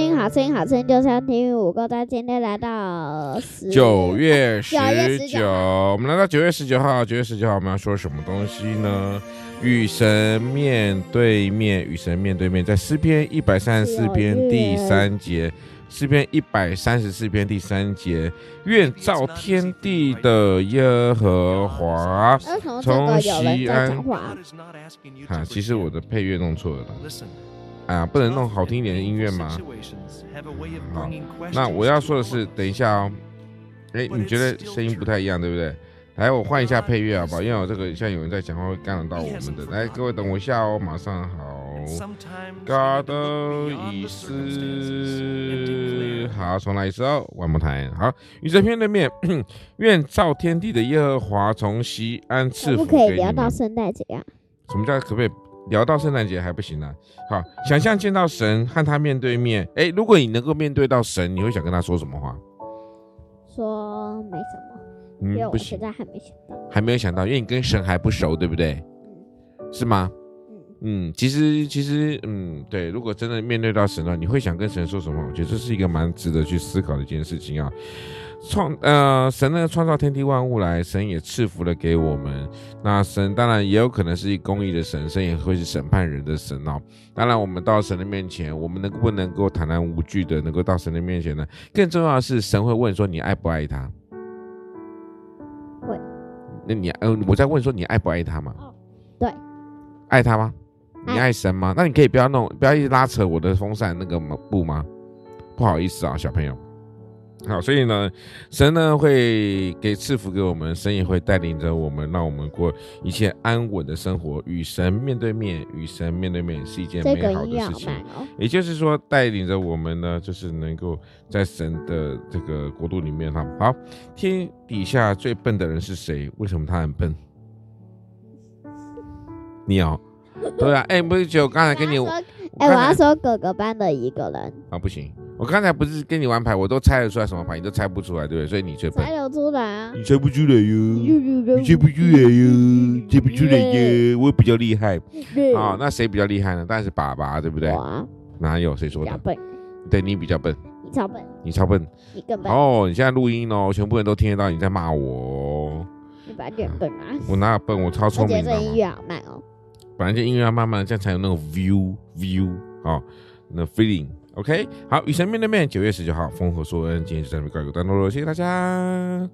听好声音，好声音就是要听五个在今天来到九月十九，我们来到九月十九号。九月十九号我们要说什么东西呢？与神面对面，与神面对面，在诗篇一百三十四篇第三节。诗篇一百三十四篇第三节，愿造天地的耶和华从西安。啊，其实我的配乐弄错了。啊，不能弄好听一点的音乐吗？好，那我要说的是，等一下哦。哎，你觉得声音不太一样，对不对？来，我换一下配乐好不好？因为我这个像有人在讲话会干扰到我们的。来，各位等我一下哦，马上好。God 的意思，好，重来一次哦，One more time。好，宇宙面对面，愿造天地的耶和华从西安赐福给你们。可不可以聊到圣诞节啊？什么叫可不可以聊到圣诞节还不行呢、啊？好，想象见到神和他面对面。哎，如果你能够面对到神，你会想跟他说什么话？说没什么。嗯，因为我现在还没想到，还没有想到，因为你跟神还不熟，对不对？嗯，是吗？嗯，其实其实，嗯，对，如果真的面对到神的话，你会想跟神说什么？我觉得这是一个蛮值得去思考的一件事情啊。创呃，神呢创造天地万物来，神也赐福了给我们。那神当然也有可能是一公义的神，神也会是审判人的神哦。当然，我们到神的面前，我们能不能够坦然无惧的能够到神的面前呢？更重要的是，神会问说：你爱不爱他？会。那你嗯、呃，我在问说你爱不爱他吗？哦，对，爱他吗？你爱神吗？那你可以不要弄，不要一直拉扯我的风扇那个布吗？不好意思啊，小朋友。好，所以呢，神呢会给赐福给我们，神也会带领着我们，让我们过一切安稳的生活。与神面对面，与神面对面是一件美好的事情。也就是说，带领着我们呢，就是能够在神的这个国度里面哈。好，天底下最笨的人是谁？为什么他很笨？你哦。对啊，哎，不是就刚才跟你，哎，我要说哥哥班的一个人啊，不行，我刚才不是跟你玩牌，我都猜得出来什么牌，你都猜不出来，对不对？所以你最笨。猜得出来啊？你猜不出来哟？你猜不出来哟？猜不出来哟？我比较厉害啊，那谁比较厉害呢？当然是爸爸，对不对？哪有谁说的？笨。对，你比较笨。你超笨。你超笨。你更笨。哦，你现在录音哦，全部人都听得到你在骂我。你白点笨啊？我哪有笨？我超聪明。我觉得这音乐好慢哦。反正就音乐要慢慢的，这样才有那个 view view 啊、哦，那 feeling。OK，好，与神面对面，九月十九号，风和硕恩，今天就在这里告一个段落了，谢谢大家。